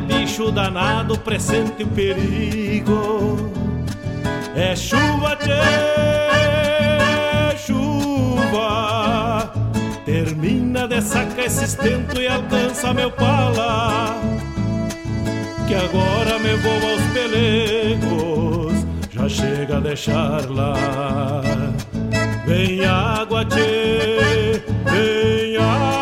Bicho danado, presente o perigo. É chuva, tchê, chuva. Termina de sacar esse estento e alcança meu pala. Que agora me vou aos pelegos, já chega a deixar lá. Vem água, tchê, vem água.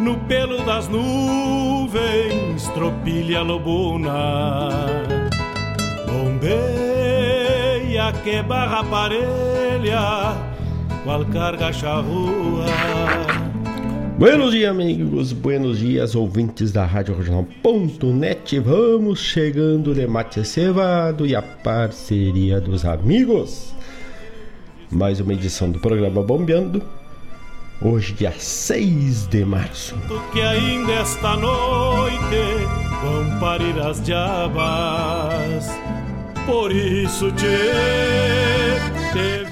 no pelo das nuvens, tropilha lobuna, bombeia que barra parelha, qual carga charrua. Buenos dias, amigos, buenos dias, ouvintes da Rádio Regional.net. Vamos chegando de mate cevado e a parceria dos amigos. Mais uma edição do programa Bombeando Hoje, dia 6 de março. Que ainda esta noite vão parir as diabas. Por isso te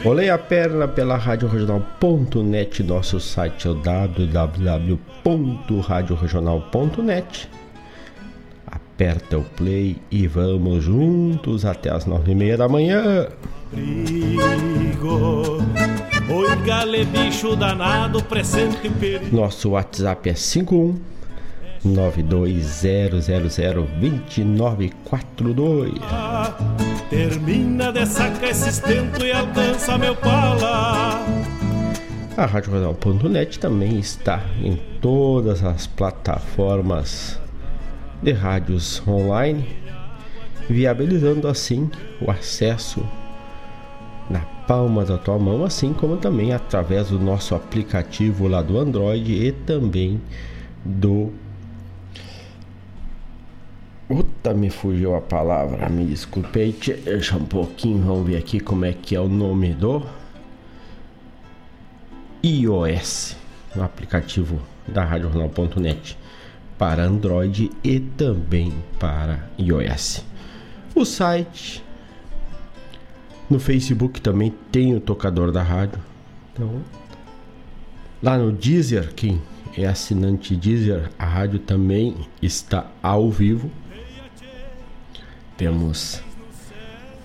Olhei a perna pela Rádio Regional.net. Nosso site é o www.radioregional.net. Aperta o play e vamos juntos até as nove e meia da manhã. Brigo. Oi, gale, bicho danado, presente perigo. Nosso WhatsApp é 51 920002942. Termina de sacar esse estento e alcança meu pala. A Rádio também está em todas as plataformas de rádios online, viabilizando assim o acesso na palma da tua mão, assim como também através do nosso aplicativo lá do Android e também do. Puta, me fugiu a palavra, me desculpei. Deixa um pouquinho, vamos ver aqui como é que é o nome do iOS, no aplicativo da RadioJornal.net para Android e também para iOS. O site no Facebook também tem o tocador da rádio. Então, lá no Deezer, quem é assinante Deezer, a rádio também está ao vivo. Temos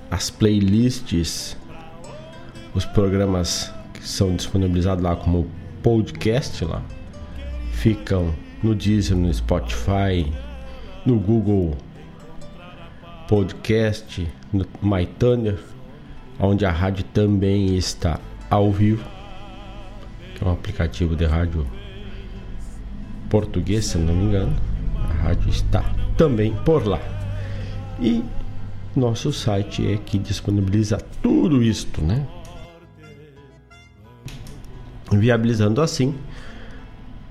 as playlists, os programas que são disponibilizados lá como podcast lá, ficam no Deezer, no Spotify, no Google Podcast, no MyTuner onde a rádio também está ao vivo, que é um aplicativo de rádio português, se não me engano. A rádio está também por lá. E nosso site é que disponibiliza tudo isto, né? Viabilizando assim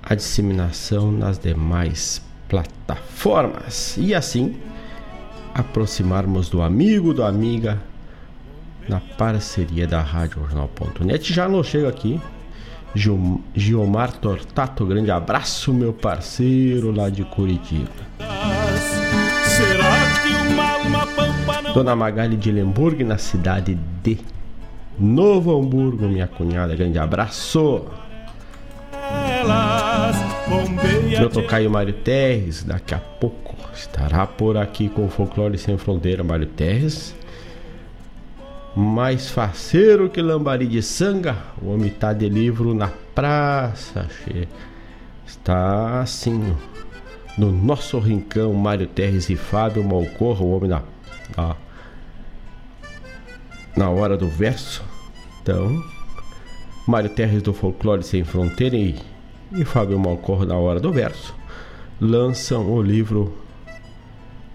a disseminação nas demais plataformas e assim aproximarmos do amigo, da amiga na parceria da Rádio Jornal.net. Já não chega aqui. Giomar Tortato, grande abraço, meu parceiro lá de Curitiba. Dona Magali de Lemburg, na cidade de Novo Hamburgo, minha cunhada, grande abraço. Meu tocaio Mário Terres, daqui a pouco estará por aqui com o Folclore Sem Fronteira, Mário Terres mais faceiro que lambari de sanga, o homem tá de livro na praça, che. Está assim, no nosso rincão, Mário Terres e Fábio Malcorra, o homem da, da, na hora do verso. Então, Mário Terres do Folclore Sem Fronteira e, e Fábio Malcorra na hora do verso lançam o livro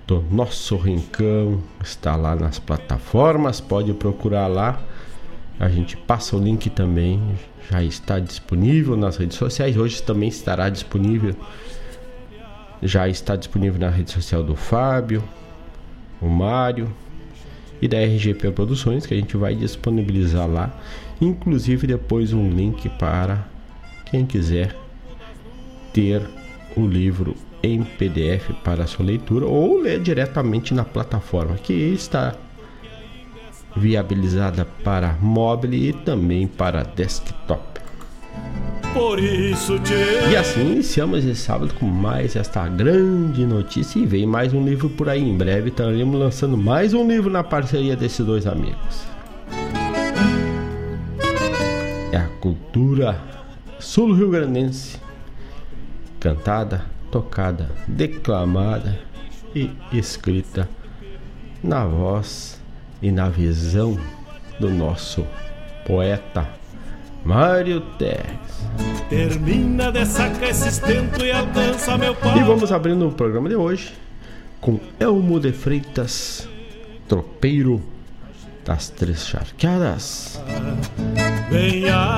do nosso rincão está lá nas plataformas, pode procurar lá. A gente passa o link também, já está disponível nas redes sociais. Hoje também estará disponível. Já está disponível na rede social do Fábio, o Mário e da RGP Produções, que a gente vai disponibilizar lá. Inclusive depois um link para quem quiser ter o livro em PDF para sua leitura ou ler diretamente na plataforma que está viabilizada para mobile e também para desktop. Por isso, tchê. E assim iniciamos esse sábado com mais esta grande notícia e vem mais um livro por aí. Em breve estaremos lançando mais um livro na parceria desses dois amigos. É a cultura sul-rio-grandense cantada, tocada, declamada e escrita na voz e na visão do nosso poeta Mário Teres. Termina de sacar esse estento e alcança meu pai. E vamos abrindo o programa de hoje com Elmo de Freitas, tropeiro das Três Charqueadas.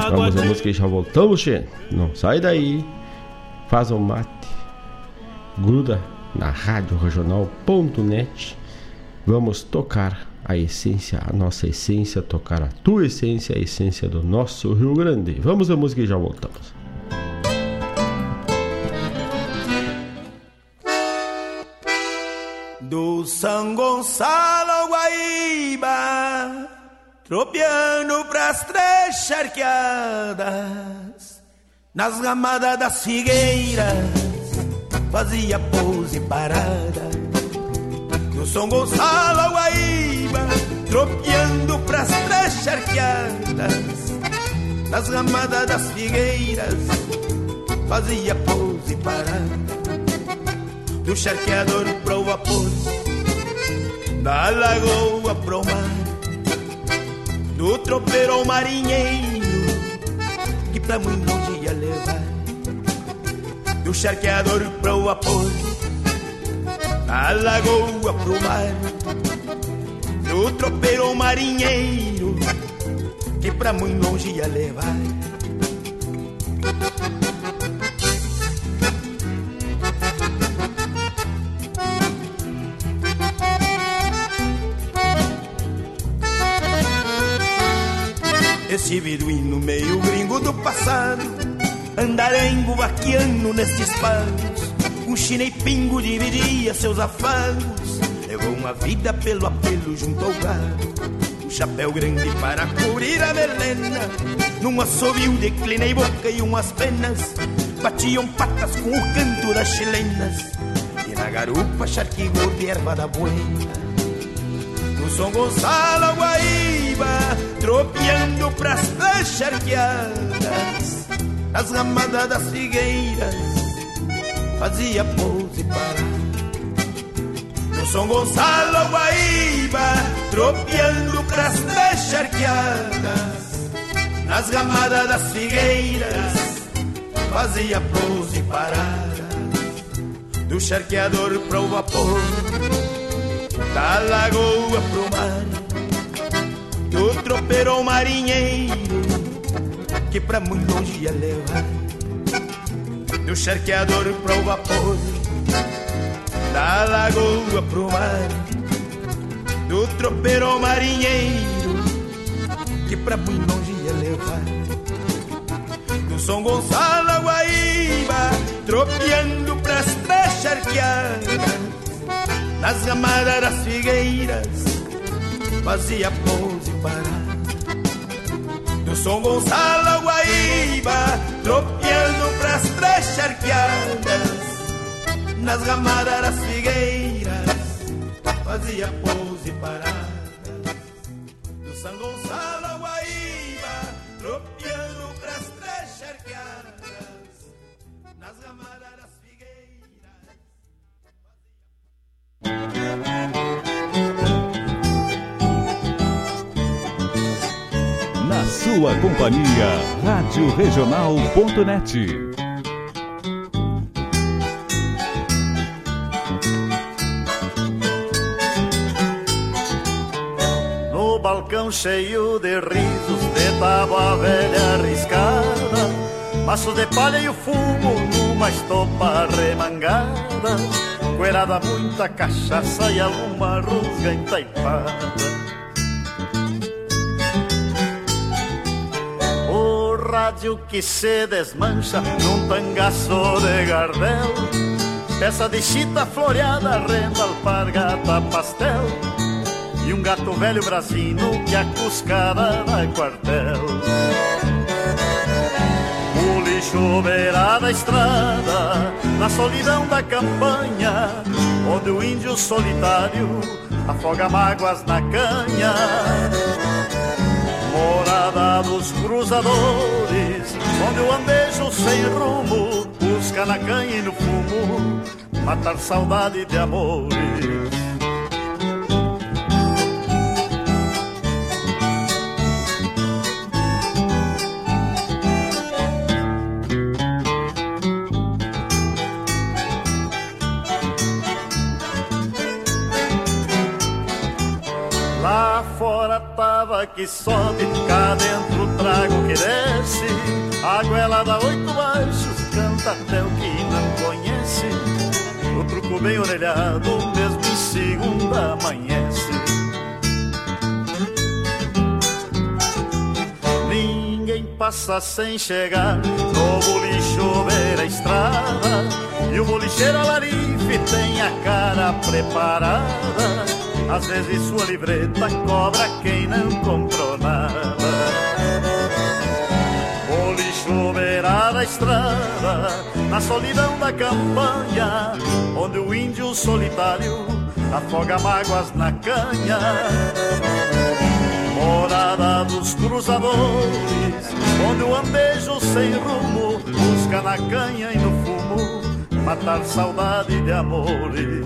Vamos a música e já voltamos, Che. Não sai daí. Faz o mate. Gruda na rádio regional.net. Vamos tocar a essência, a nossa essência, tocar a tua essência, a essência do nosso Rio Grande. Vamos a música e já voltamos. Do São Gonçalo Guaíba, tropeando pras três charqueadas, nas ramadas das figueiras, fazia pose parada. Do São Gonçalo ao Guaíba, tropeando pras três charqueadas, nas ramadas das figueiras, fazia pose parada. Do charqueador pro vapor, da lagoa pro mar, do tropeiro ao marinheiro, que pra muito longe ia levar, do charqueador pro vapor, da lagoa pro mar, do tropeiro marinheiro, que pra muito longe ia levar. Esse beduíno meio gringo do passado Andarengo vaquiano nestes pagos Um chinei pingo dividia seus afagos Levou uma vida pelo apelo junto ao gado Um chapéu grande para cobrir a melena. Num assobio declinei boca e umas penas. Batiam patas com o canto das chilenas. E na garupa charquigou de erva da buena. No São Gonçalo Guaíba, tropeando pras três charqueadas, nas ramadas das figueiras, fazia pose parar. No São Gonçalo Guaíba, tropeando pras três charqueadas, nas ramadas das figueiras, fazia pose parada. Do charqueador pro vapor da lagoa pro mar, do tropeiro marinheiro, que pra muito longe ia levar, do charqueador pro vapor, da lagoa pro mar, do tropeiro marinheiro, que pra muito longe ia levar, do São Gonçalo a Guaíba, tropeando pras três charqueadas nas ramadas das figueiras fazia pose parada. Do São Gonçalo Guaíba, tropeando pras três charqueadas, nas ramadas das figueiras fazia pose parada. Sua companhia, Rádio Regional.net. No balcão cheio de risos, de tábua velha arriscada, maços de palha e o fumo numa estopa remangada, coelhada muita cachaça e alguma rusga entaipada. Rádio que se desmancha num tangaço de gardel. Peça de chita floreada, renda, alpargata, pastel. E um gato velho brasino que a cuscada dá quartel. O lixo beira da estrada, na solidão da campanha, onde o índio solitário afoga mágoas na canha morada dos cruzadores, onde o andejo sem rumo busca na canha e no fumo matar saudade de amores. Que sobe, cá dentro trago que desce. A goela dá oito baixos, canta até o que não conhece. O truco bem orelhado, mesmo em segunda amanhece. Ninguém passa sem chegar no bolicho ver a estrada. E o bolicheiro alarife tem a cara preparada às vezes sua livreta cobra quem não comprou nada. O lixo beira da estrada, na solidão da campanha, onde o índio solitário afoga mágoas na canha. Morada dos cruzadores, onde o andejo sem rumo busca na canha e no fumo matar saudade de amores.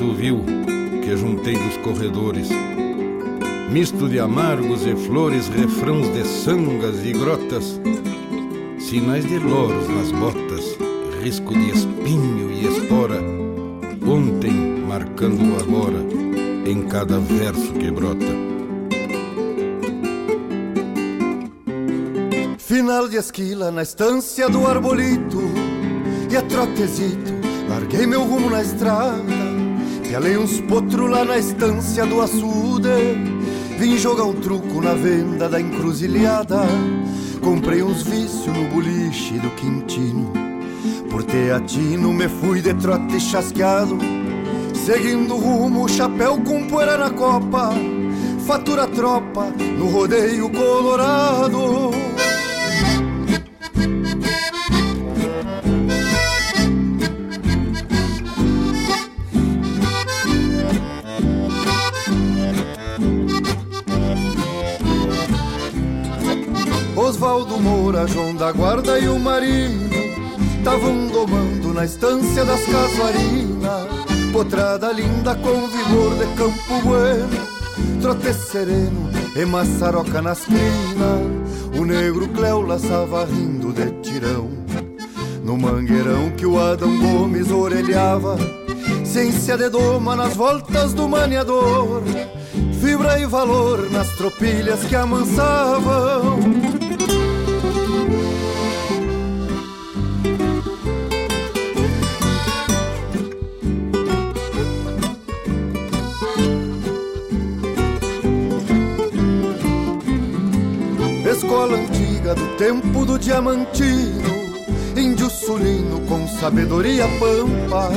Assovio que juntei dos corredores. Misto de amargos e flores, refrãos de sangas e grotas, sinais de loros nas botas, risco de espinho e espora, ontem marcando o agora em cada verso que brota. Final de esquila na estância do arbolito e a trotezito Larguei meu rumo na estrada, pialei uns potros lá na estância do açude. Vim jogar um truco na venda da encruzilhada. Comprei uns vícios no boliche do Quintino. Por teatino me fui de trote chasqueado. Seguindo rumo, chapéu com poeira na copa. Fatura tropa no rodeio colorado. Moura, João da Guarda e o Marinho Tavam domando na estância das casuarinas. Potrada linda com vigor de campo bueno Trote sereno e maçaroca nas crinas. O negro Cléo laçava rindo de tirão. No mangueirão que o Adão Gomes orelhava Ciência de doma nas voltas do maniador. Fibra e valor nas tropilhas que amansavam do tempo do diamantino, índio sulino com sabedoria pampa.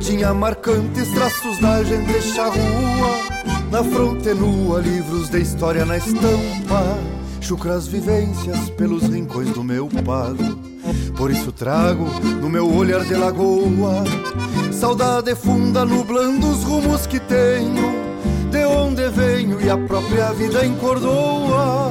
Tinha marcantes traços da gente charrua Na fronte nua, livros de história na estampa. Chucras vivências pelos rincões do meu pago Por isso trago no meu olhar de lagoa Saudade funda nublando os rumos que tenho De onde venho e a própria vida encordoa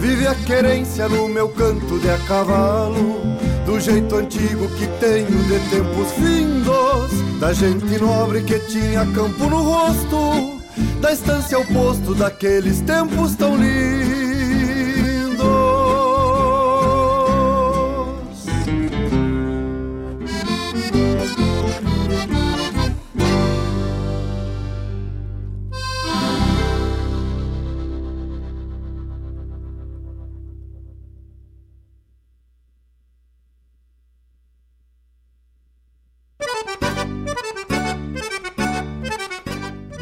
Vive a querência no meu canto de a cavalo Do jeito antigo que tenho de tempos findos Da gente nobre que tinha campo no rosto da estância ao posto daqueles tempos tão lindos.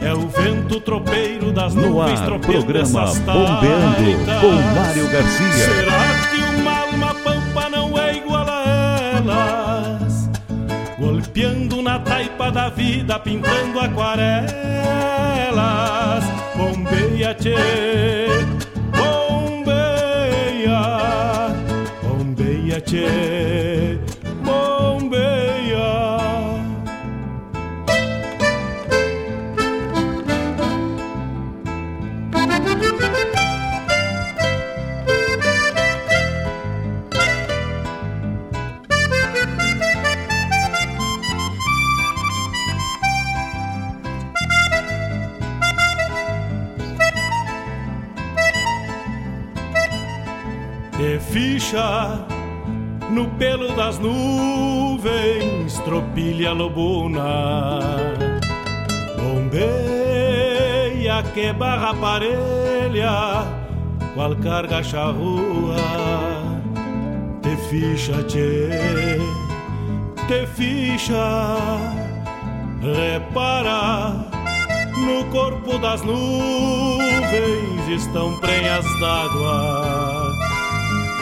É o vento tropeiro das no nuvens ar, programa Bombeando taitas. com Mário Garcia. Será que uma alma pampa não é igual a elas? Golpeando na taipa da vida, pintando aquarelas. Bombeia, tchê, bombeia, bombeia, tchê, Te ficha no pelo das nuvens, tropilha lobuna. Bombeia que barra parelha, qual carga charrua. Te ficha, tchê, te ficha Repara, no corpo das nuvens estão prenhas d'água.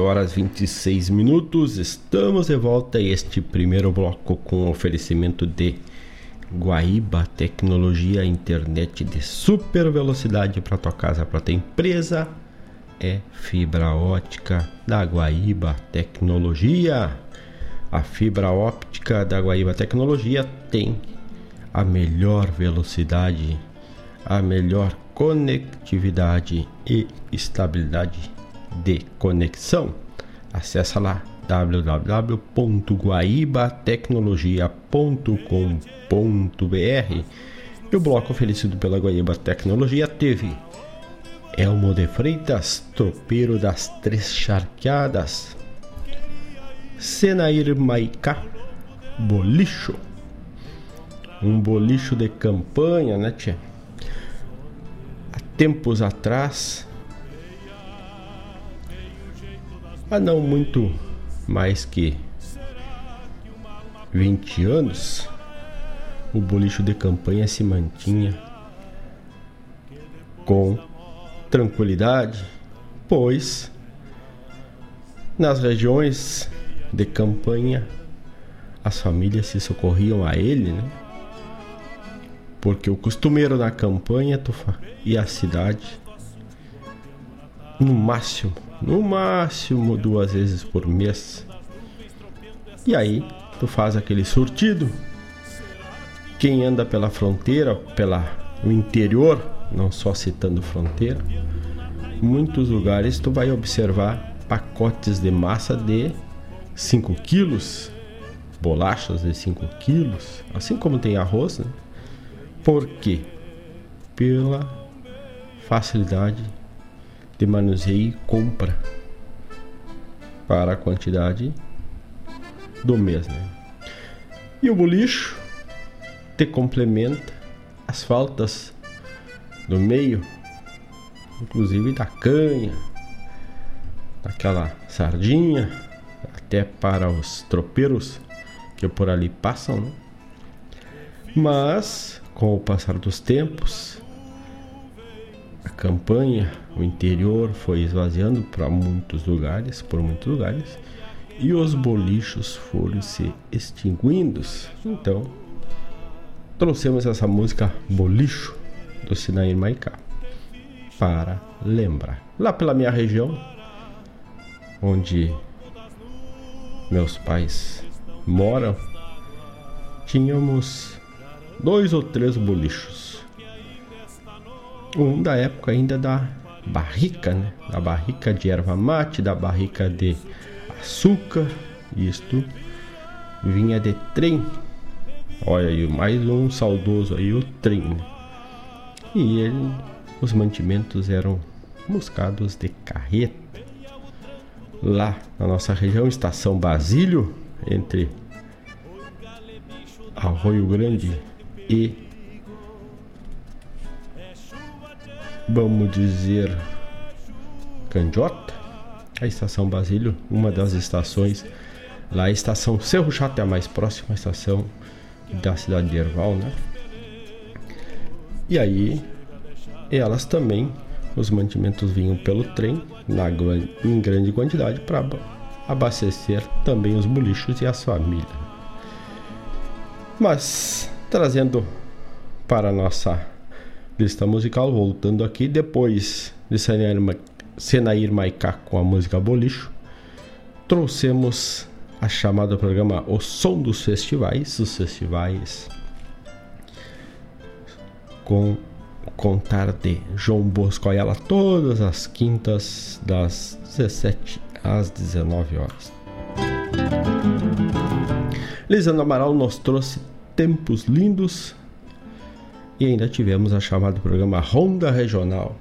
Horas 26 minutos, estamos de volta a este primeiro bloco com oferecimento de Guaíba Tecnologia Internet de super velocidade para tua casa, para tua empresa. É fibra ótica da Guaíba Tecnologia. A fibra óptica da Guaíba Tecnologia tem a melhor velocidade, a melhor conectividade e estabilidade de conexão. Acesse lá www.guaibatecnologia.com.br E o bloco oferecido pela Guaíba Tecnologia teve Elmo de Freitas, tropeiro das Três Charqueadas, Senair Maicá, bolicho. Um bolicho de campanha, né, tia? Há tempos atrás, há não muito mais que 20 anos, o bolicho de campanha se mantinha com tranquilidade, pois nas regiões de campanha as famílias se socorriam a ele, né? Porque o costumeiro da campanha e a cidade no máximo, no máximo duas vezes por mês. E aí tu faz aquele surtido. Quem anda pela fronteira, pela o interior, não só citando fronteira, muitos lugares tu vai observar pacotes de massa de 5 quilos, bolachas de 5 quilos, assim como tem arroz, né? Por quê? Pela facilidade de manuseio e compra para a quantidade do mês, né? E o bolicho te complementa as faltas do meio, inclusive da canha, daquela sardinha, até para os tropeiros que por ali passam, né? Mas com o passar dos tempos, a campanha, o interior foi esvaziando para muitos lugares, por muitos lugares, e os bolichos foram se extinguindo. Então, trouxemos essa música Bolicho do Sinair Maicá para lembrar. Lá pela minha região, onde meus pais moram, tínhamos dois ou três bolichos. Um da época ainda da barrica, né? Da barrica de erva mate, da barrica de açúcar. Isto vinha de trem. Olha aí, mais um saudoso aí, o trem. Né? E ele, os mantimentos eram buscados de carreta lá na nossa região, estação Basílio, entre Arroio Grande e vamos dizer Candiota, a estação Basílio, uma das estações lá, a estação Cerro Chato é a mais próxima estação da cidade de Erval, né? E aí elas também os mantimentos vinham pelo trem na, em grande quantidade para abastecer também os bolichos e as famílias. Mas trazendo para a nossa lista musical, voltando aqui, depois de Senair Maicá com a música Bolicho, trouxemos a chamada programa O Som dos Festivais, os festivais com contar de João Bosco Ayala todas as quintas das 17 às 19 horas. Lisandro Amaral nos trouxe tempos lindos e ainda tivemos a chamada programa Ronda Regional,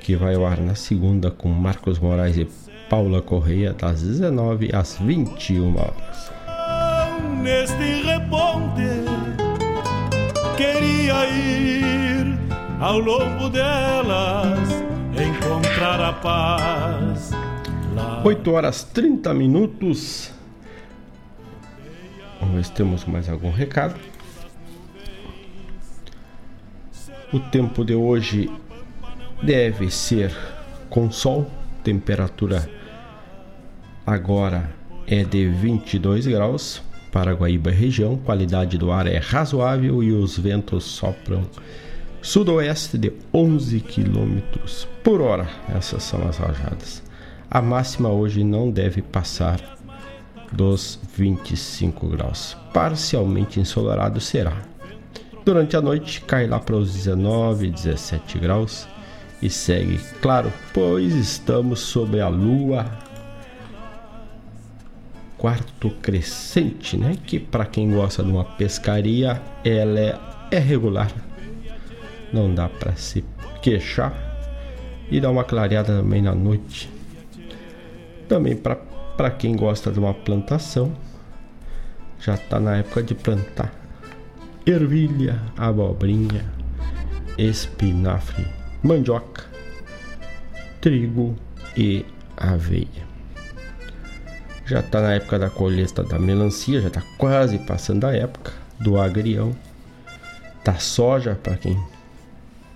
que vai ao ar na segunda com Marcos Moraes e Paula Correia, das 19 às 21 horas. Neste reponte, queria ir ao longo delas encontrar a paz. Lá... 8 horas 30 minutos. Vamos ver se temos mais algum recado. O tempo de hoje deve ser com sol, temperatura agora é de 22 graus. para Guaíba região, qualidade do ar é razoável e os ventos sopram sudoeste de 11 km por hora. Essas são as rajadas. A máxima hoje não deve passar dos 25 graus. Parcialmente ensolarado será. Durante a noite cai lá para os 19, 17 graus e segue claro, pois estamos sobre a lua quarto crescente, né? Que para quem gosta de uma pescaria, ela é, é regular. Não dá para se queixar e dá uma clareada também na noite. Também para quem gosta de uma plantação, já está na época de plantar ervilha, abobrinha, espinafre, mandioca, trigo e aveia. Já está na época da colheita da melancia, já está quase passando a época do agrião. Da soja para quem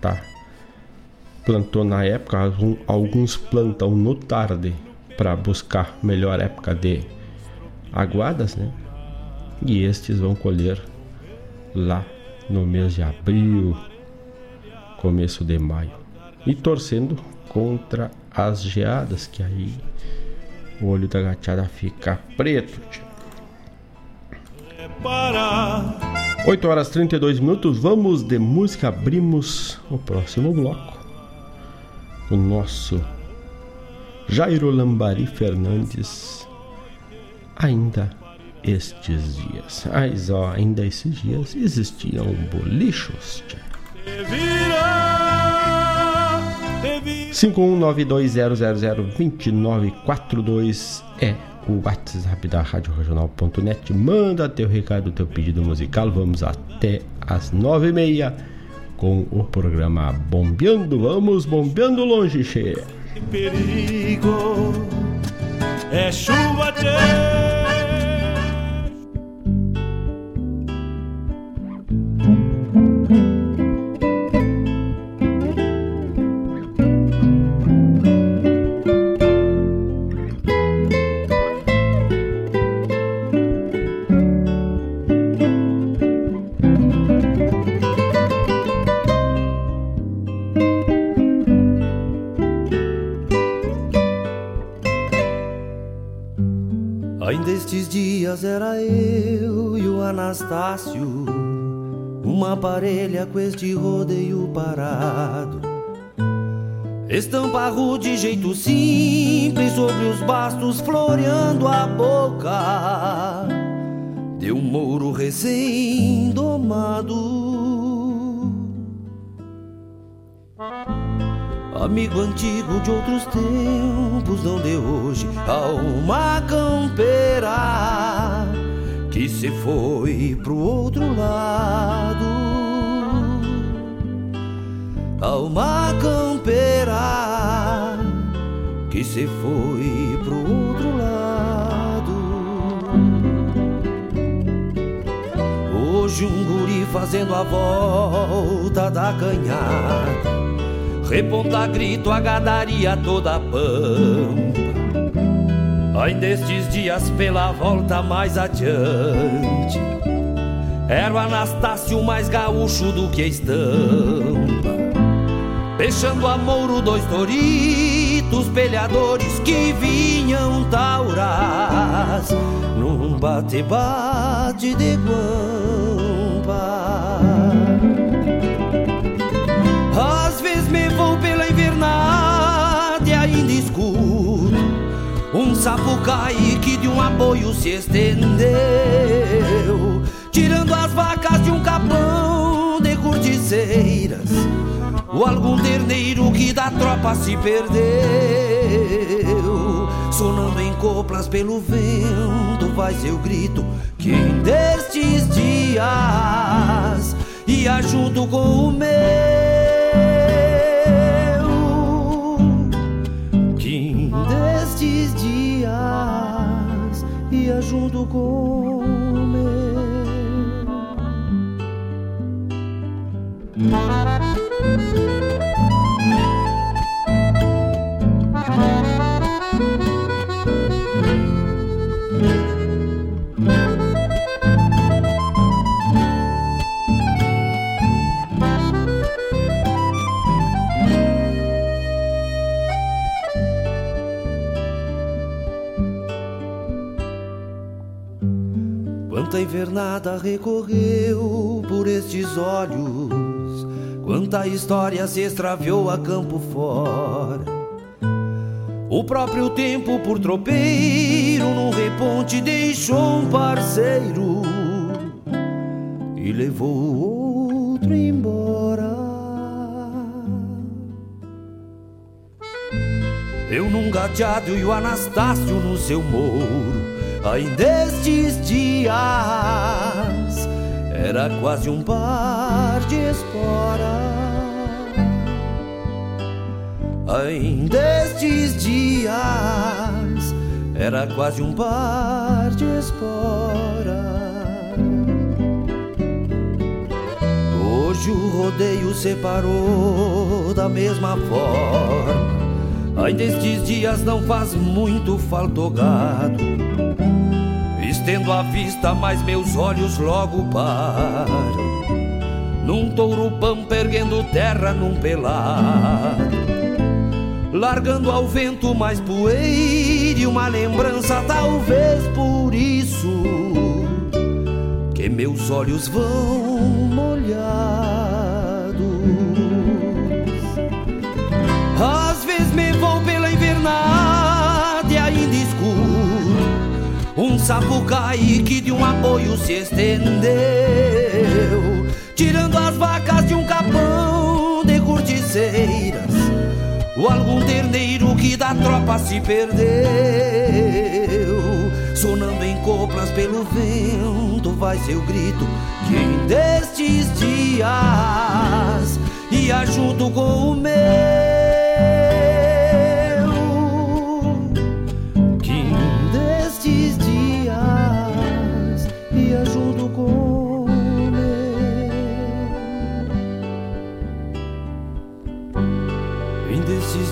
tá plantou na época, alguns plantam no tarde para buscar melhor época de aguadas, né? E estes vão colher lá no mês de abril, começo de maio. E torcendo contra as geadas que aí o olho da gateada fica preto. Tio. 8 horas 32 minutos, vamos de música, abrimos o próximo bloco. O nosso Jairo Lambari Fernandes, ainda estes dias. Mas ó, ainda esses dias existiam bolichos. Tio. 51920002942 é o WhatsApp da Rádio Regional.net. Manda teu recado, teu pedido musical. Vamos até as nove e meia com o programa Bombeando. Vamos bombeando longe, che. Perigo é chuva, tchê. Anastácio, uma parelha com este rodeio parado. Estampa de jeito simples sobre os bastos, floreando a boca de um mouro recém-domado. Amigo antigo de outros tempos, não de hoje, alma campeira que se foi pro outro lado. Alma campeira que se foi pro outro lado. Hoje um guri fazendo a volta da canhada. Reponta grito a gadaria toda pampa Ainda estes dias pela volta mais adiante Era o Anastácio mais gaúcho do que a estampa Fechando a Mouro dois toritos Pelhadores que vinham tauras Num bate-bate de guampa. Às vezes me vou pela invernada Um sapucai que de um aboio se estendeu Tirando as vacas de um capão de corticeiras Ou algum terneiro que da tropa se perdeu Sonando em coplas pelo vento Vai seu grito Quem destes dias? Ia junto com o meu junto com o meu Quanta invernada recorreu por estes olhos, quanta história se extraviou a campo fora. O próprio tempo por tropeiro num reponte deixou um parceiro e levou o outro embora. Eu num gateado e o Anastácio no seu mouro Ainda estes dias era quase um par de espora. Ainda estes dias era quase um par de espora. Hoje o rodeio separou da mesma forma. Ainda estes dias não faz muito falta o gado Estendo a vista, mas meus olhos logo param. Num touro pampa erguendo terra num pelado Largando ao vento mais poeira e uma lembrança Talvez por isso Que meus olhos vão molhados. Às vezes me vou pela invernada Um sapucai que de um apoio se estendeu Tirando as vacas de um capão de corticeiras Ou algum terneiro que da tropa se perdeu Sonando em coplas pelo vento vai seu grito Quem destes dias? Ia junto com o meu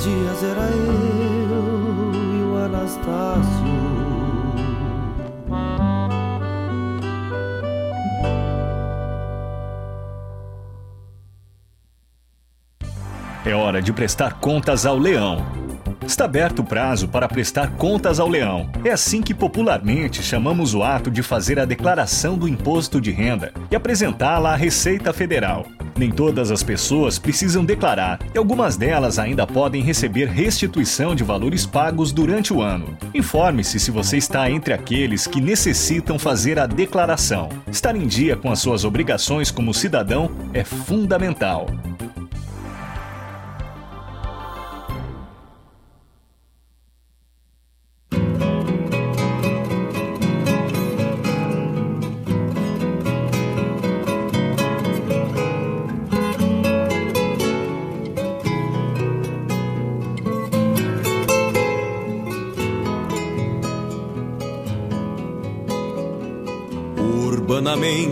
dias era eu e o Anastácio. É hora de prestar contas ao leão. Está aberto o prazo para prestar contas ao leão. É assim que popularmente chamamos o ato de fazer a declaração do imposto de renda e apresentá-la à Receita Federal. Nem todas as pessoas precisam declarar e algumas delas ainda podem receber restituição de valores pagos durante o ano. Informe-se se você está entre aqueles que necessitam fazer a declaração. Estar em dia com as suas obrigações como cidadão é fundamental.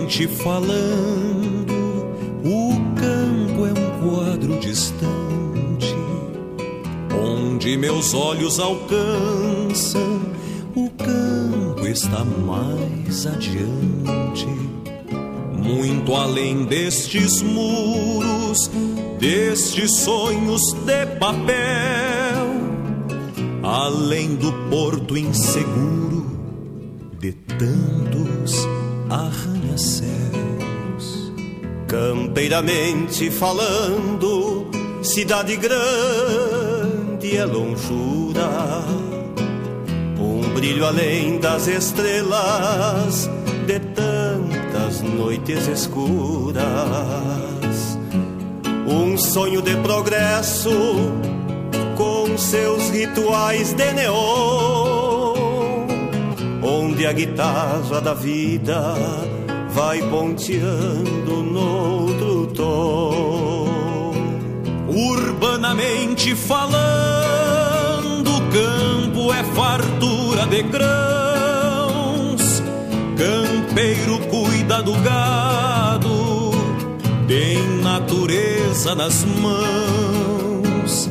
Urbanamente falando, o campo é um quadro distante, onde meus olhos alcançam, o campo está mais adiante. muito além destes muros, destes sonhos de papel, além do porto inseguro de tantos arranha-céus. Campeiramente falando, cidade grande é longura, um brilho além das estrelas de tantas noites escuras, um sonho de progresso com seus rituais de neon, onde a guitarra da vida vai ponteando noutro tom. Urbanamente falando, o campo é fartura de grãos. Campeiro cuida do gado, tem natureza nas mãos.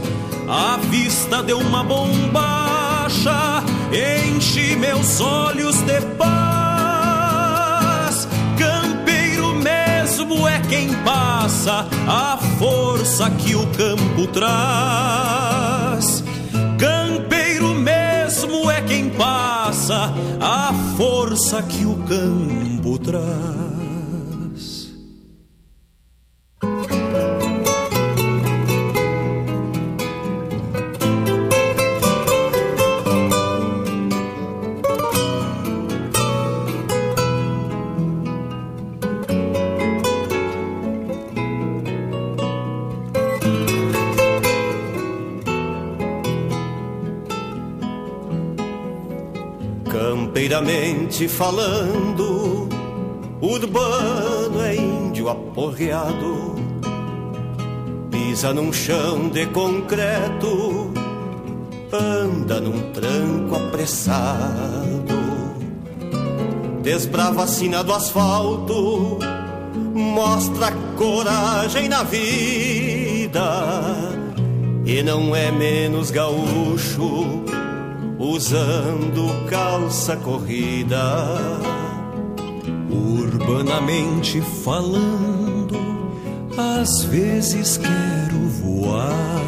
A vista de uma bombacha enche meus olhos de paz é quem passa a força que o campo traz. Campeiro mesmo é quem passa a força que o campo traz. Campeiramente falando, urbano é índio aporreado, pisa num chão de concreto, anda num tranco apressado, desbrava a do asfalto, mostra coragem na vida, e não é menos gaúcho usando calça corrida. Urbanamente falando, às vezes quero voar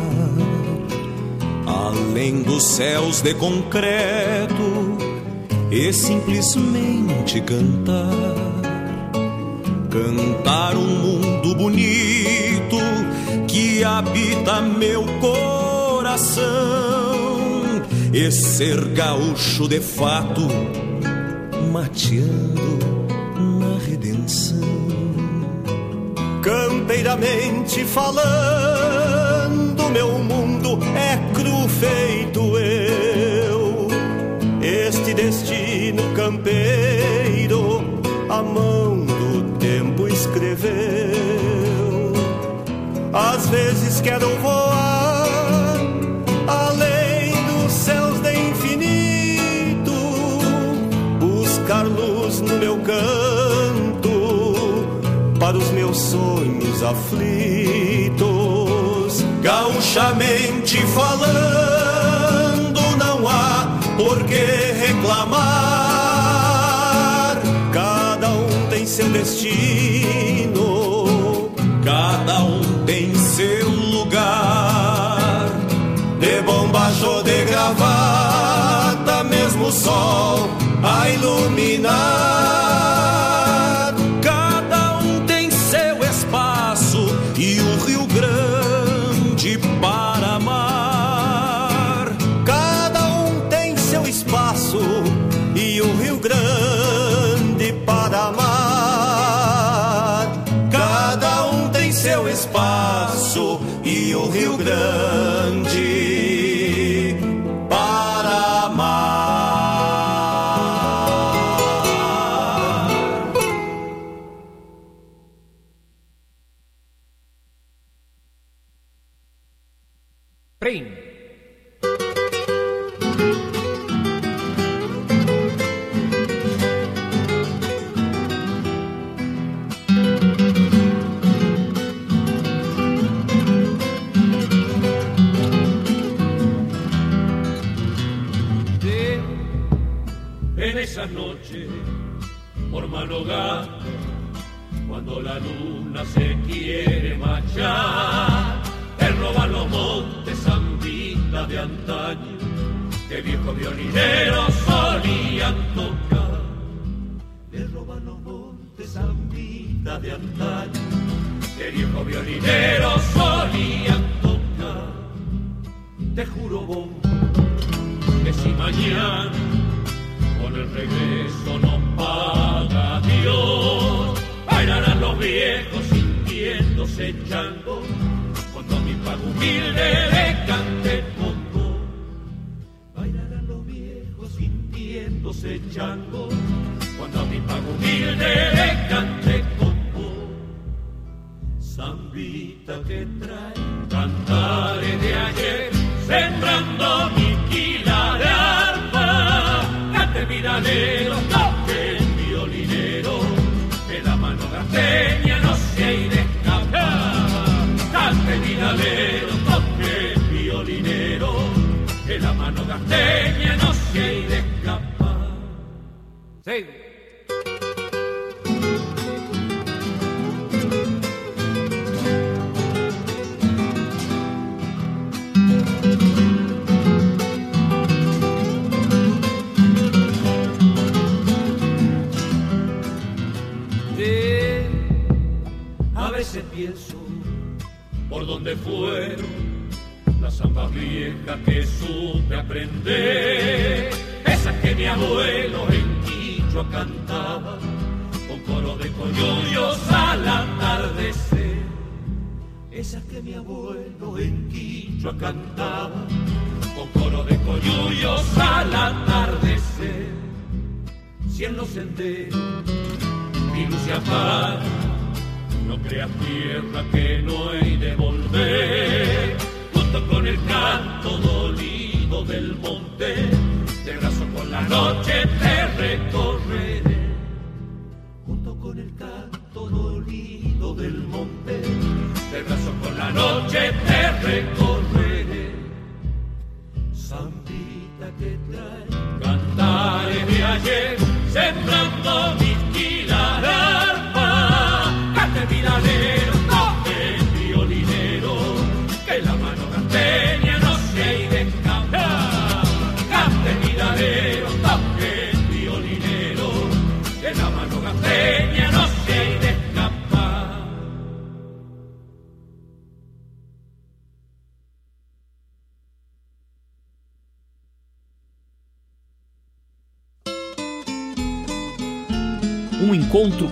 além dos céus de concreto e simplesmente cantar. Cantar um mundo bonito que habita meu coração e ser gaúcho de fato, mateando na redenção. Campeiramente falando, meu mundo é cru feito eu. Este destino campeiro, a mão do tempo escreveu. Às vezes quero voar no meu canto para os meus sonhos aflitos. Gauchamente falando, não há por que reclamar. Cada um tem seu destino, cada um tem seu lugar. De bombacho de gravata, mesmo sol a iluminar. Cada um tem seu espaço e o Rio Grande para amar. Cada um tem seu espaço e o Rio Grande para amar. Cada um tem seu espaço e o Rio Grande que viejos violineros solían tocar. Le roban los montes zambita de antaño, que viejos violineros solían tocar. Te juro vos que si mañana con el regreso no paga Dios, bailarán los viejos sintiéndose chango, cuando a mi pago humilde le cante chango, cuando a mi pago humilde le cante congo. Zambita que trae cantares de ayer, sembrando mi quila de arpa, cante miranero, toque el violinero, que la mano gasteña no se ha de escapar, cante miranero, toque el violinero, que la mano gasteña no se ha de escapar. Sí. A veces pienso por dónde fueron las zambas viejas que supe aprender, esas que mi abuelo en Quichua cantaba con coro de coyuyos al atardecer, esas que mi abuelo en Quichua cantaba con coro de coyuyos al atardecer, si en los senderos mi luz se apaga no creas tierra que no he de volver, junto con el canto dolido del monte, la noche te recorreré, junto con el canto dolido del monte, de brazo con la noche te recorreré. Zambita que trae cantares de ayer, sembrando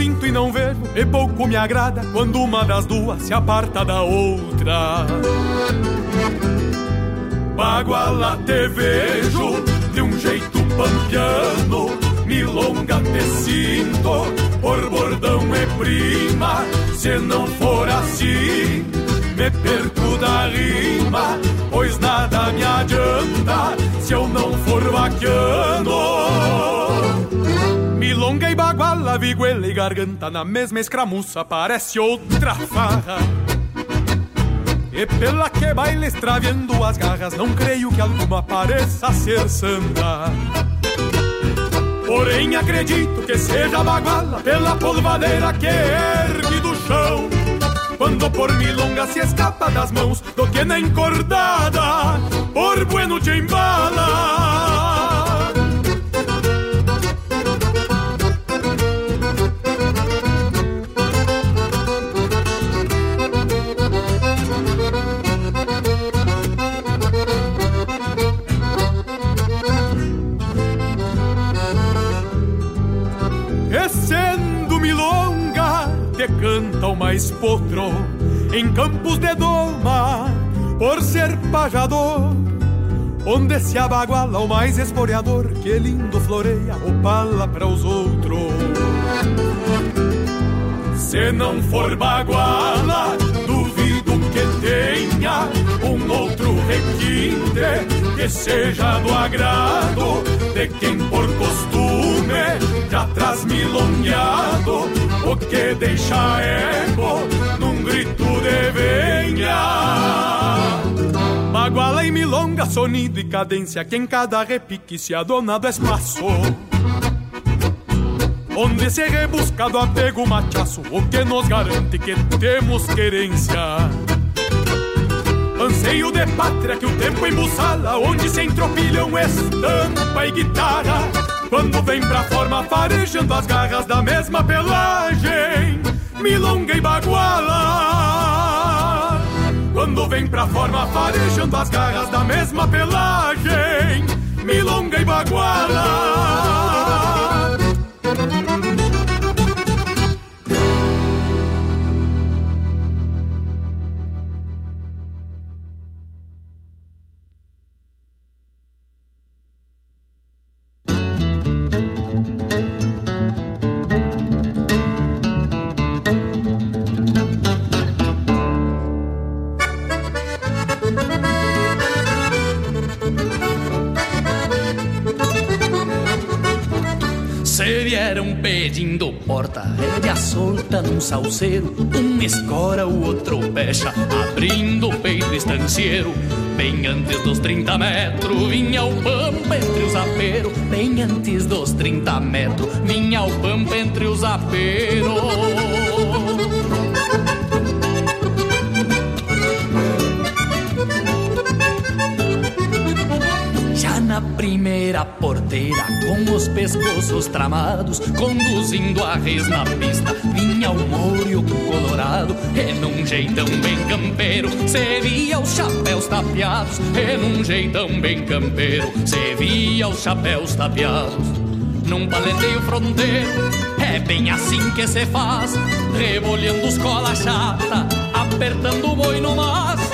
Sinto e não vejo, e pouco me agrada quando uma das duas se aparta da outra. Baguala te vejo de um jeito pampiano, milonga te sinto, por bordão e prima. Se não for assim, me perco da rima, pois nada me adianta se eu não for vaquiano. Baguala, viguela e garganta na mesma escramuça, parece outra farra. E pela que baila extraviando as garras, não creio que alguma pareça ser santa. Porém acredito que seja baguala pela polvadeira que ergue do chão. Quando por milonga se escapa das mãos do que na encordada, por bueno te embala. Canta o mais potro em campos de doma, por ser pajador, onde se abaguala o mais esporeador, que lindo floreia opala para os outros. Se não for baguala, duvido que tenha um outro requinte que seja do agrado de quem por costume já traz milongueado o que deixa eco num grito de venha. Baguala e milonga, sonido e cadência, que em cada repique se adonado espaço. Onde se rebusca do apego machaço, o que nos garante que temos querência. Anseio de pátria que o tempo embuçala, onde se entropilham estampa e guitarra quando vem pra forma farejando as garras da mesma pelagem Milonga e baguala. Quando vem pra forma farejando as garras da mesma pelagem Milonga e baguala pedindo porta, rédea solta num salseiro, um escora, o outro pecha, abrindo o peito estancieiro. Bem antes dos 30 metros, vinha o pampa entre os aperos. Bem antes dos 30 metros, vinha o pampa entre os aperos. Primeira porteira, com os pescoços tramados, conduzindo a res na pista, vinha o Mouro colorado, e num jeitão bem campeiro, se via os chapéus tapeados, e num jeitão bem campeiro, se via os chapéus tapeados. Num paleteio fronteiro, é bem assim que se faz, rebolhando os cola chata, apertando o boi no mas,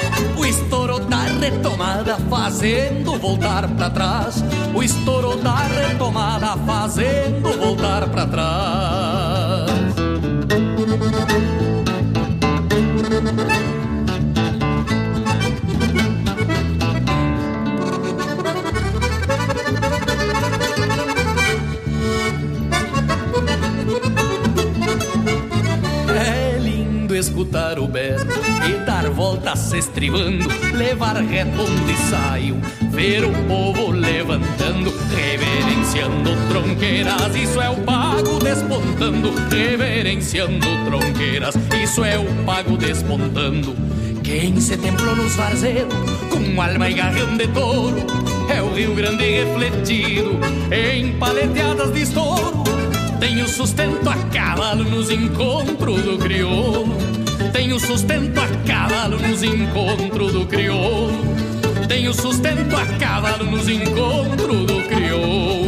retomada fazendo voltar para trás. O estouro da retomada fazendo voltar para trás. Escutar o berro e dar voltas se estribando, levar reto onde saiu, ver o povo levantando, reverenciando tronqueiras, isso é o pago despontando, reverenciando tronqueiras, isso é o pago despontando. Quem se templou nos varzeiros, com alma e garrão de touro, é o Rio Grande refletido em paleteadas de estouro tenho sustento a cavalo nos encontros do crioulo. Tenho sustento a cavalo nos encontros do crioulo. Tenho sustento a cavalo nos encontros do crioulo.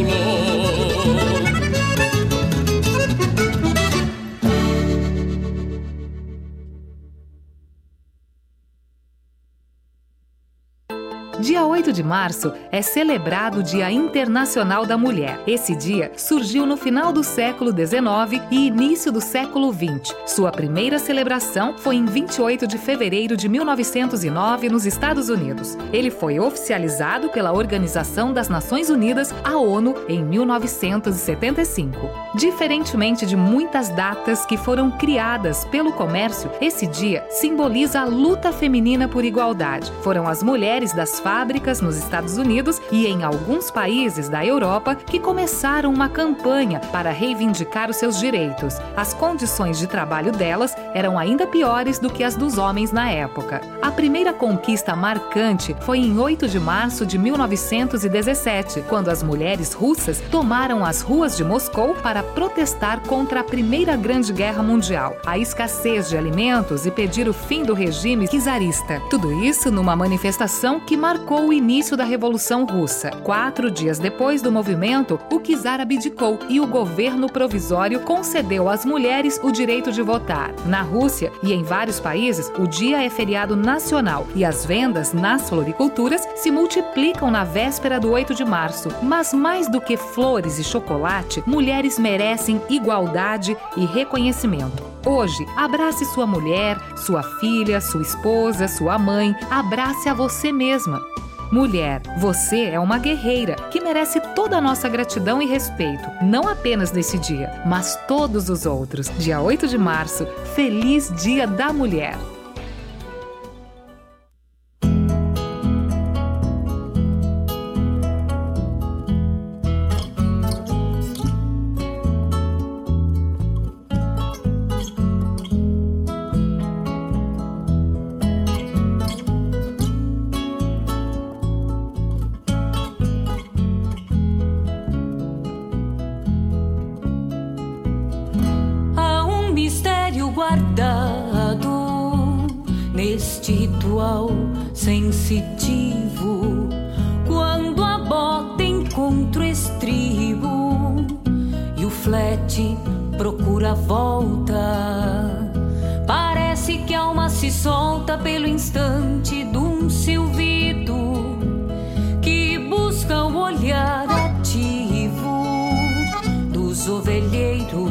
De março é celebrado o Dia Internacional da Mulher. Esse dia surgiu no final do século XIX e início do século XX. Sua primeira celebração foi em 28 de fevereiro de 1909 nos Estados Unidos. Ele foi oficializado pela Organização das Nações Unidas, a ONU, em 1975. Diferentemente de muitas datas que foram criadas pelo comércio, esse dia simboliza a luta feminina por igualdade. Foram as mulheres das fábricas nos Estados Unidos e em alguns países da Europa que começaram uma campanha para reivindicar os seus direitos. As condições de trabalho delas eram ainda piores do que as dos homens na época. A primeira conquista marcante foi em 8 de março de 1917, quando as mulheres russas tomaram as ruas de Moscou para protestar contra a Primeira Grande Guerra Mundial, a escassez de alimentos e pedir o fim do regime czarista. Tudo isso numa manifestação que marcou o início da Revolução Russa. Quatro dias depois do movimento, o czar abdicou e o governo provisório concedeu às mulheres o direito de votar. Na Rússia e em vários países, o dia é feriado nacional e as vendas nas floriculturas se multiplicam na véspera do 8 de março. Mas mais do que flores e chocolate, mulheres merecem igualdade e reconhecimento. Hoje, abrace sua mulher, sua filha, sua esposa, sua mãe, abrace a você mesma. Mulher, você é uma guerreira que merece toda a nossa gratidão e respeito, não apenas nesse dia, mas todos os outros. Dia 8 de março, feliz Dia da Mulher! sensitivo quando a bota encontra o estribo e o flete procura a volta. Parece que a alma se solta pelo instante de um silvido que busca o olhar ativo dos ovelheiros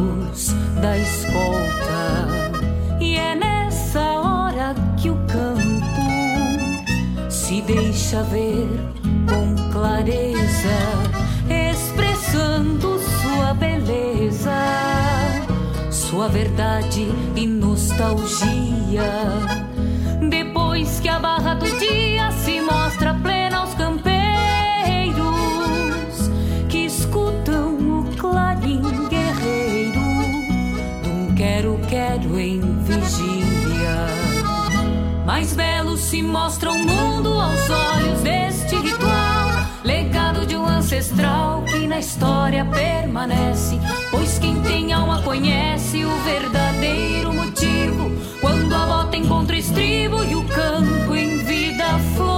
deixa ver com clareza, expressando sua beleza, sua verdade e nostalgia. Depois que a barra do dia se mostra plena aos campeiros que escutam o clarim guerreiro um quero-quero em vigília. Mais belo se mostra ancestral que na história permanece. Pois quem tem alma conhece o verdadeiro motivo. Quando a bota encontra estribo e o campo em vida floresce.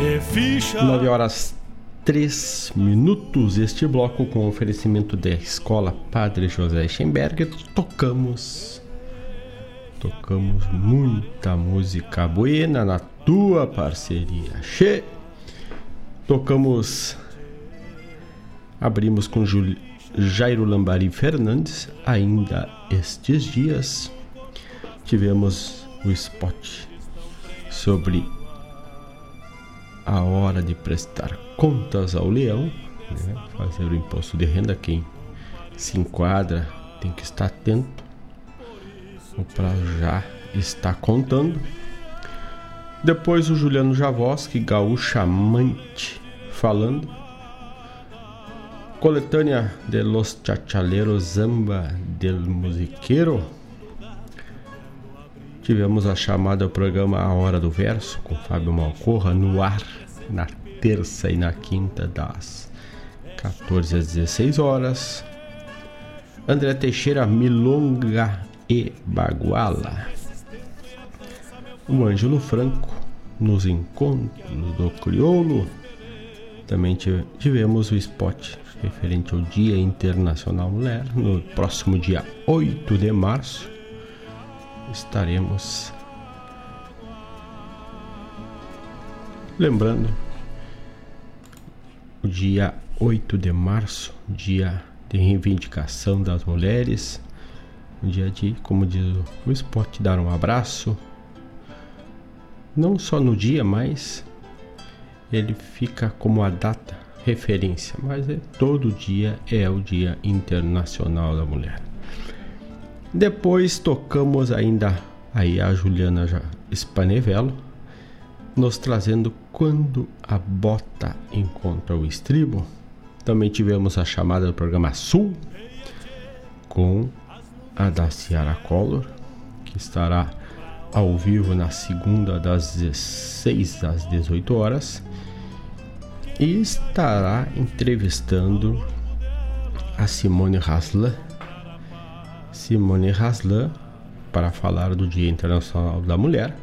9 horas 3 minutos. Este bloco com oferecimento da Escola Padre José Schemberger. Tocamos. Tocamos muita música buena na tua parceria. Che. Tocamos. Abrimos com Jul... Jairo Lambari Fernandes. Ainda estes dias. Tivemos o spot sobre a hora de prestar contas ao leão, né? fazer o imposto de renda. Quem se enquadra tem que estar atento. O prazo já está contando. Depois o Juliano Javoski, gaúcha amante, falando. Coletânea de los chachaleros Zamba del Musiqueiro. Tivemos a chamada ao programa A Hora do Verso com Fábio Malcorra no ar na terça e na quinta das 14 às 16 horas. André Teixeira Milonga e Baguala. O Ângelo Franco nos encontros do Crioulo. Também tivemos o spot referente ao Dia Internacional Mulher. No próximo dia 8 de março estaremos lembrando o dia 8 de março, dia de reivindicação das mulheres, um dia de, como diz o esporte, dar um abraço, não só no dia, mas ele fica como a data referência, mas é, todo dia é o Dia Internacional da Mulher. Depois tocamos ainda aí a Juliana Spanevelo, nos trazendo quando a bota encontra o estribo. Também tivemos a chamada do programa Sul com a da Ciara Collor, que estará ao vivo na segunda das 16 às 18 horas e estará entrevistando a Simone Haslan. Simone Haslan para falar do Dia Internacional da Mulher.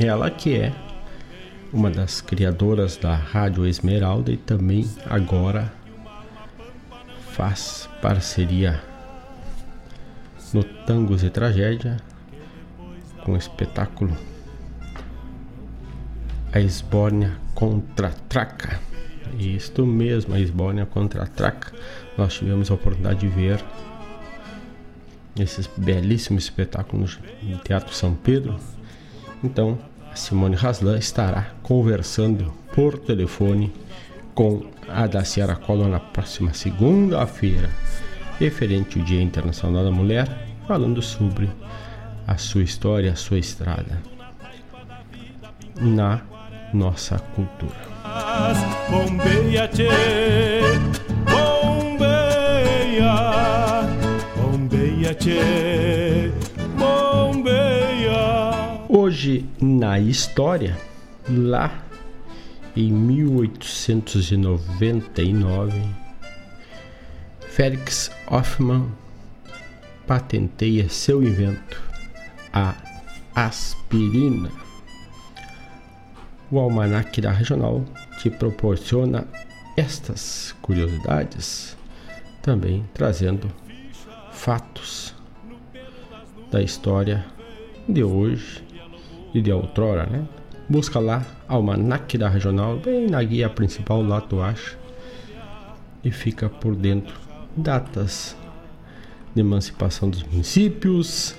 Ela que é uma das criadoras da Rádio Esmeralda e também agora faz parceria no Tangos e Tragédia com o espetáculo A Esbórnia contra Traca. Isto mesmo, a Esbórnia contra Traca. Nós tivemos a oportunidade de ver esses belíssimos espetáculos no Teatro São Pedro. Então, a Simone Haslan estará conversando por telefone com a Daciara Collor na próxima segunda-feira, referente ao Dia Internacional da Mulher, falando sobre a sua história, a sua estrada na nossa cultura. Bombeia. Hoje na história, lá em 1899, Felix Hoffmann patenteia seu invento, a aspirina. O almanaque da regional te proporciona estas curiosidades, também trazendo fatos da história de hoje e de outrora, né? Busca lá Almanac da Regional, bem na guia principal lá tu acha e fica por dentro datas de emancipação dos municípios,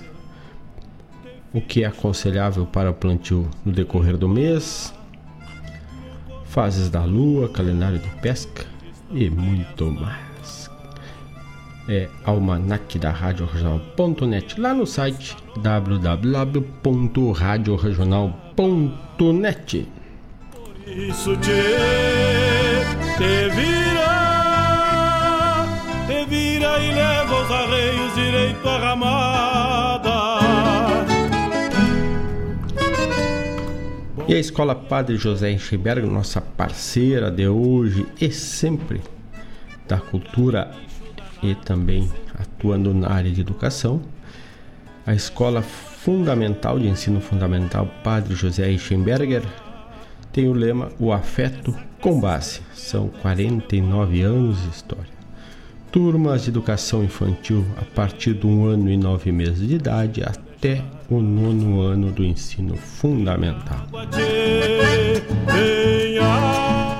o que é aconselhável para o plantio no decorrer do mês, fases da lua, calendário de pesca e muito mais. É almanac da Rádio Regional.net lá no site www.radioregional.net. Isso te, te vira, te vira e leva os arreios direito à ramada. E a Escola Padre José Encheberg, nossa parceira de hoje e sempre da cultura e também atuando na área de educação. A Escola Fundamental de Ensino Fundamental Padre José Eichenberger tem o lema O Afeto com Base. São 49 anos de história. Turmas de educação infantil a partir de um ano e nove meses de idade até o nono ano do ensino fundamental.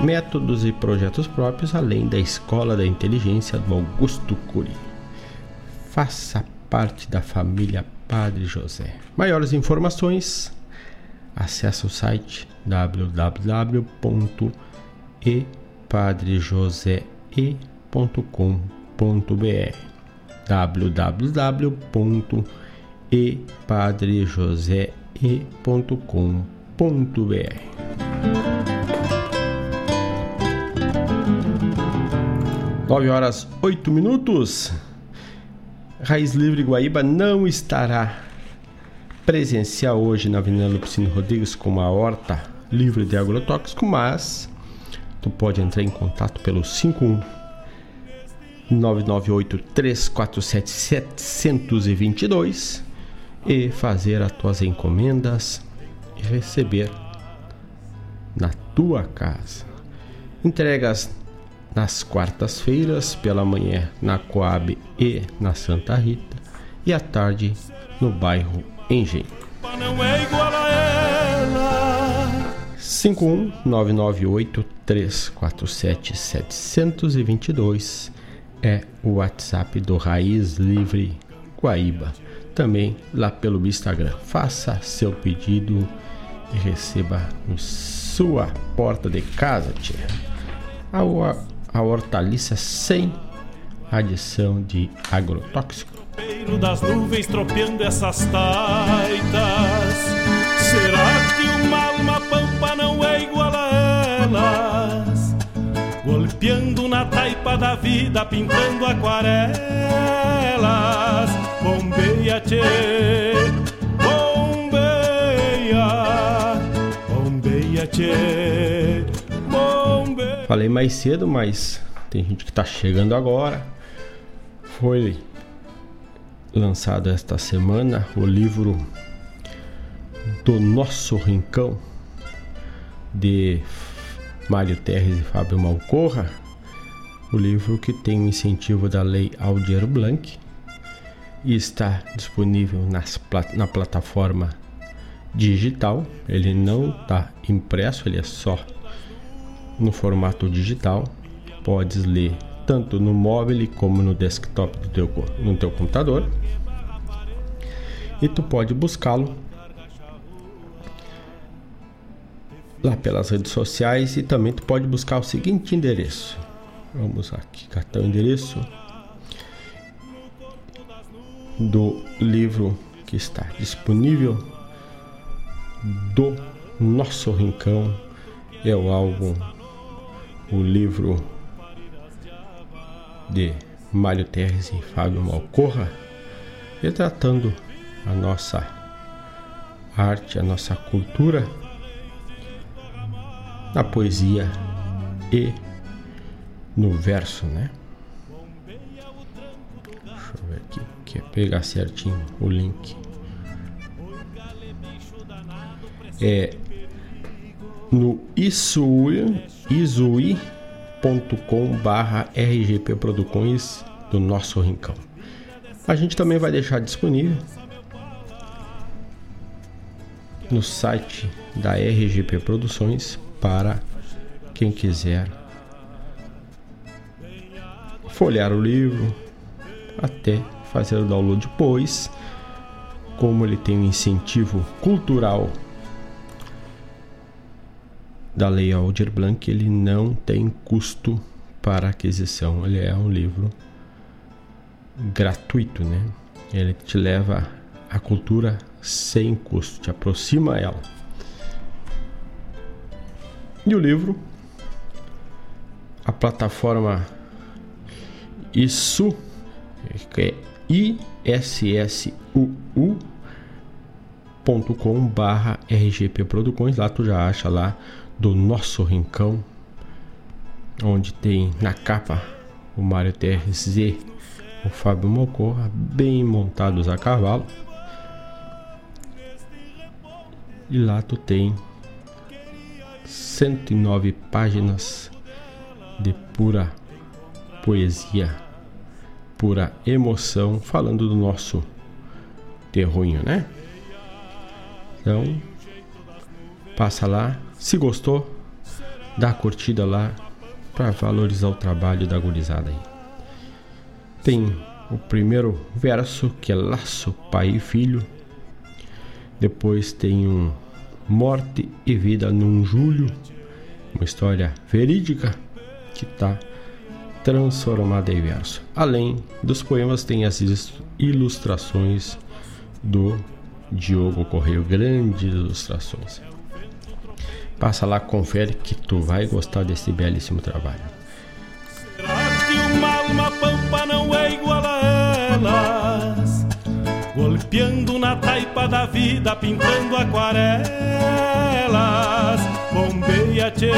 Métodos e projetos próprios, além da Escola da Inteligência do Augusto Cury. Faça parte da família Padre José. Maiores informações, acesse o site www.epadrejosee.com.br www.epadrejosee.com.br 9 horas 8 minutos. Raiz Livre Guaíba não estará presencial hoje na Avenida Lupicino Rodrigues com uma horta livre de agrotóxico, mas tu pode entrar em contato pelo 51 998 347 722 e fazer as tuas encomendas e receber na tua casa. Entregas nas quartas-feiras, pela manhã na Coab e na Santa Rita, e à tarde no bairro Engenho. Não é igual a ela. 51998-347-722 é o WhatsApp do Raiz Livre Guaíba. Também lá pelo Instagram. Faça seu pedido e receba em sua porta de casa, tia. A, a hortaliça sem adição de agrotóxico. Das nuvens tropeando essas taitas. Será que uma alma pampa não é igual a elas? Golpeando na taipa da vida, pintando aquarelas. Bombeia, bombeia, bombeia, bombeia. Falei mais cedo, mas tem gente que tá chegando agora. Foi lançado esta semana o livro do Nosso Rincão de Mário Terres e Fábio Malcorra, o livro que tem o incentivo da Lei Aldir Blanc e está disponível nas, na plataforma digital. Ele não está impresso, ele é só no formato digital. Podes ler tanto no móvel como no desktop do teu, no teu computador. E tu pode buscá-lo lá pelas redes sociais e também tu pode buscar o seguinte endereço. Vamos aqui, cartão endereço do livro que está disponível do nosso rincão é o álbum o livro de Mário Terres e Fábio Malcorra, retratando a nossa arte, a nossa cultura na poesia e no verso, né? Deixa eu ver aqui, é pegar certinho o link. É no Isui, Isui youtube.com barra RGP Produções do nosso Rincão. A gente também vai deixar disponível no site da RGP Produções para quem quiser folhear o livro até fazer o download depois como ele tem um incentivo cultural da Lei Aldir Blanc, ele não tem custo para aquisição. Ele é um livro gratuito, né? Ele te leva à cultura sem custo, te aproxima ela. E o livro, a plataforma Isso, que é issuu.com barra RGP lá tu já acha lá do nosso rincão, onde tem na capa o Mário Terres e o Fábio Mocorra, bem montados a cavalo. E lá tu tem 109 páginas de pura poesia, pura emoção, falando do nosso terruinho, né? Então, passa lá, se gostou, dá a curtida lá para valorizar o trabalho da gurizada aí. Tem o primeiro verso que é laço pai e filho. Depois tem um morte e vida num julho, uma história verídica que está transformada em verso. Além dos poemas tem as ilustrações do Diogo Correio, grandes ilustrações. Passa lá, confere que tu vai gostar desse belíssimo trabalho. que uma alma pampa não é igual a elas? Golpeando na taipa da vida, pintando aquarelas. Bombeia, tchê,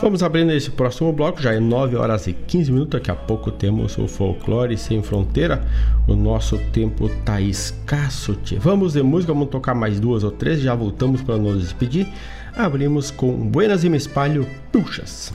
Vamos abrindo esse próximo bloco, já é 9 horas e 15 minutos. Daqui a pouco temos o Folclore Sem Fronteira. O nosso tempo tá escasso. Tchê. Vamos de música, vamos tocar mais duas ou três. Já voltamos para nos despedir. abrimos com Buenas e Me Espalho Puxas.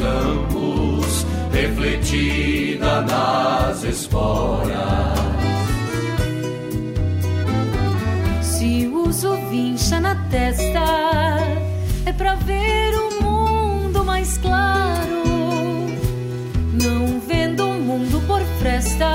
refletida nas esporas. Se uso vincha na testa, é pra ver o mundo mais claro. Não vendo o mundo por frestas,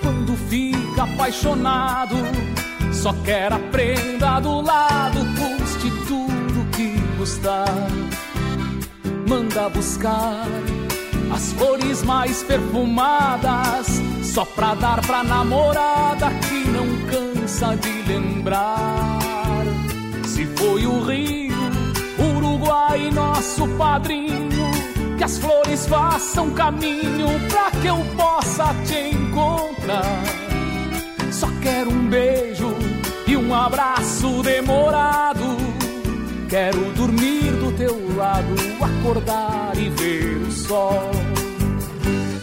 quando fica apaixonado, só quer a prenda do lado, custe tudo que custar. Manda buscar as flores mais perfumadas, só pra dar pra namorada que não cansa de lembrar. Se foi o Rio, Uruguai, nosso padrinho que as flores façam caminho pra que eu possa te encontrar. Só quero um beijo e um abraço demorado. Quero dormir do teu lado, acordar e ver o sol.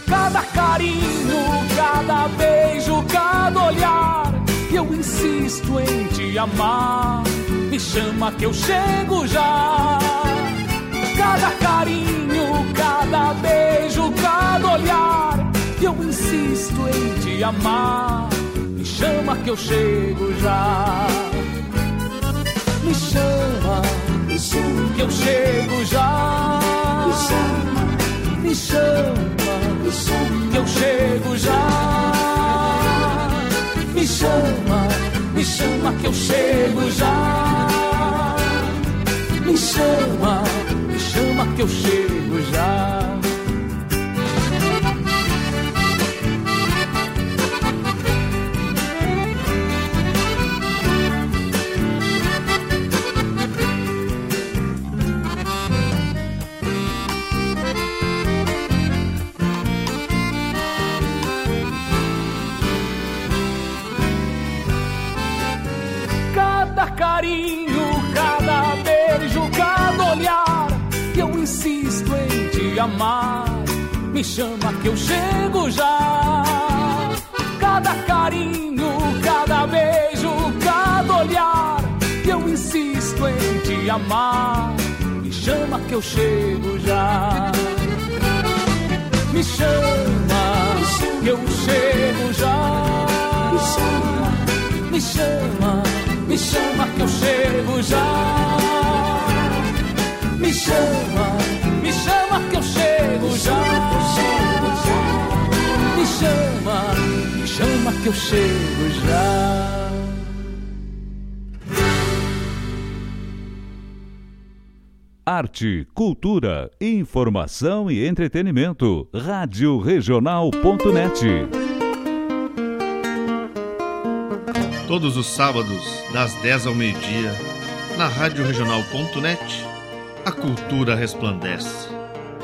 Cada carinho, cada beijo, cada olhar, eu insisto em te amar. Me chama que eu chego já. Cada carinho, cada beijo, cada olhar, eu insisto em te amar. Me chama que eu chego já. Me chama, me chama que eu chego já. Me chama, me chama, me chama que eu chego já. Me chama, me chama que eu chego já. Me chama, me chama que eu chego já. Amar. Me chama que eu chego já. Cada carinho, cada beijo, cada olhar, eu insisto em te amar. Me chama que eu chego já. Me Me chama, que eu chego já. Me chama, me chama, me chama que eu chego já. Me chama, chama que eu chego já. Me chama, me chama que eu chego já. Arte, cultura, informação e entretenimento. Rádio Regional.net. Todos os sábados, das 10 ao meio-dia, na Rádio Regional.net, a cultura resplandece,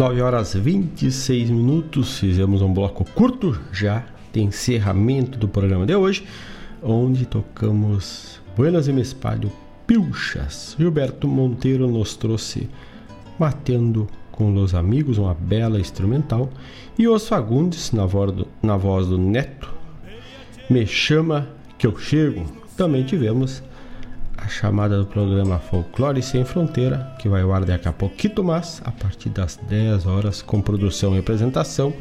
Nove horas 26 minutos, fizemos um bloco curto já de encerramento do programa de hoje, onde tocamos Buenas e Mespalho Pilchas. Gilberto Monteiro nos trouxe Matendo com os Amigos, uma bela instrumental, e os Fagundes, na voz do, na voz do Neto, Me Chama Que Eu Chego. Também tivemos chamada do programa Folclore Sem Fronteira, que vai ao ar daqui a pouquinho mais, a partir das 10 horas, com produção e apresentação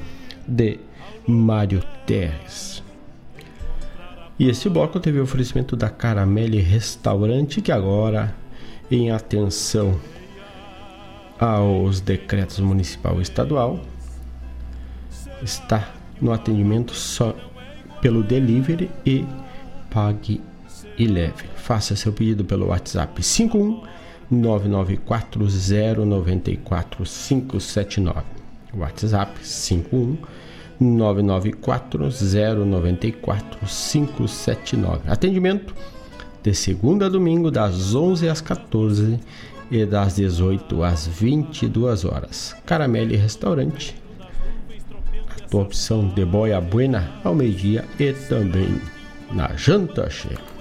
de Mário Terres. E esse bloco teve o oferecimento da Caramelle Restaurante, que agora, em atenção aos decretos municipal e estadual, está no atendimento só pelo delivery e pague e leve. Faça seu pedido pelo WhatsApp 51 994094579. WhatsApp 51 994094579. Atendimento de segunda a domingo das 11 às 14 e das 18 às 22 horas. Caramelle Restaurante. A tua opção de boia buena ao meio-dia e também na janta cheia.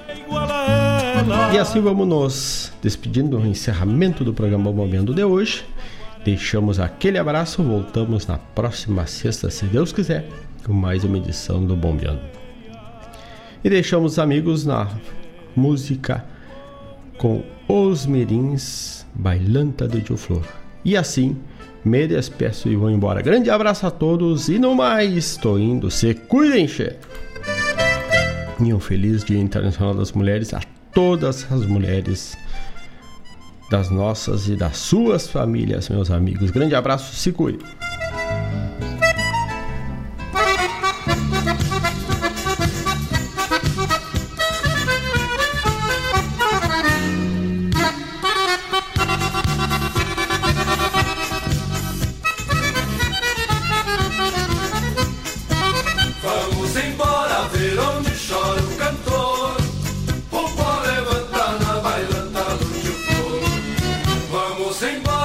E assim vamos nos despedindo do encerramento do programa Momento de hoje. Deixamos aquele abraço, voltamos na próxima sexta, se Deus quiser, com mais uma edição do Bombeando. E deixamos os amigos na música com Os Mirins Bailanta de Tio Flor. E assim, me despeço e vou embora. Grande abraço a todos e no mais, estou indo. Se cuidem, che! E um feliz Dia Internacional das Mulheres a todas as mulheres das nossas e das suas famílias, meus amigos. Grande abraço, se cuide.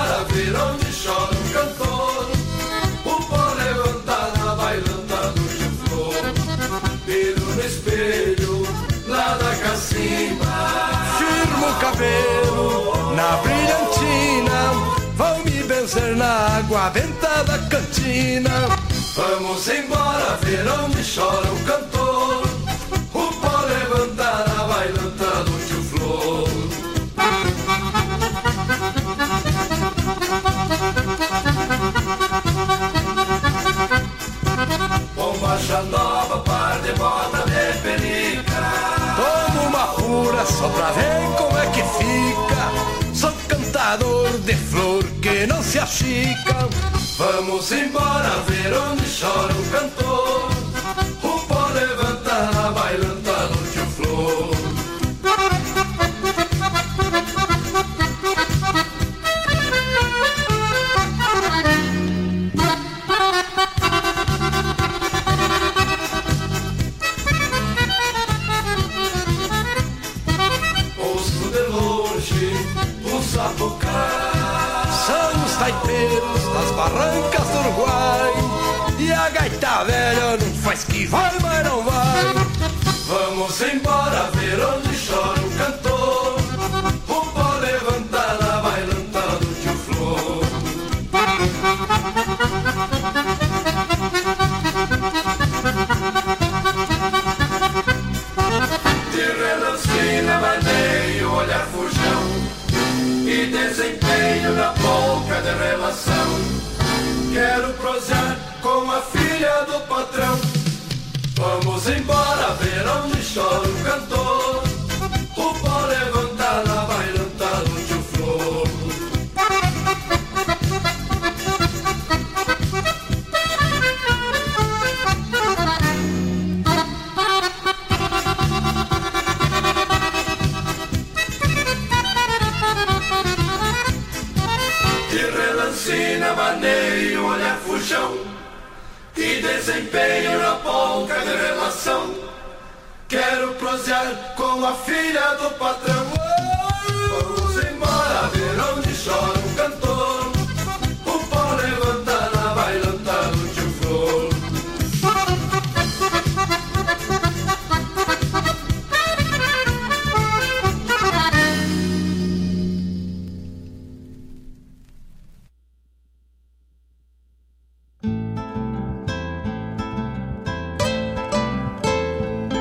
Embora ver onde chora o cantor. O pó levanta na bailanta do tio Flor. Dedo no espelho, lá da cacimba. Firmo o cabelo na brilhantina. Vão me benzer na água venta da cantina. Vamos embora ver onde chora o cantor. Ver como é que fica. Sou cantador de flor que não se achica. Vamos embora ver onde chora o cantor. Vai, mas não vai. Vamos embora ver onde chora o cantor. O pó levantar na bailanta do tio Flor. De relancina, maneio, olhar fujão E desempenho na polca de relação Quero prosar com a filha do patrão